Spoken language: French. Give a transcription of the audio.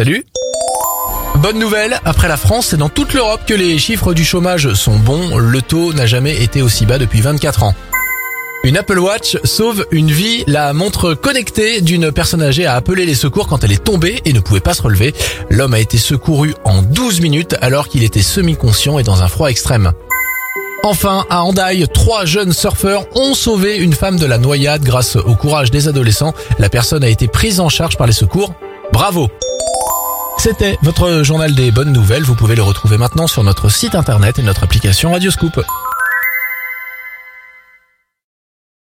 Salut Bonne nouvelle, après la France, c'est dans toute l'Europe que les chiffres du chômage sont bons. Le taux n'a jamais été aussi bas depuis 24 ans. Une Apple Watch sauve une vie. La montre connectée d'une personne âgée a appelé les secours quand elle est tombée et ne pouvait pas se relever. L'homme a été secouru en 12 minutes alors qu'il était semi-conscient et dans un froid extrême. Enfin, à Hendaye, trois jeunes surfeurs ont sauvé une femme de la noyade grâce au courage des adolescents. La personne a été prise en charge par les secours. Bravo C'était votre journal des bonnes nouvelles. Vous pouvez le retrouver maintenant sur notre site internet et notre application Radioscoop.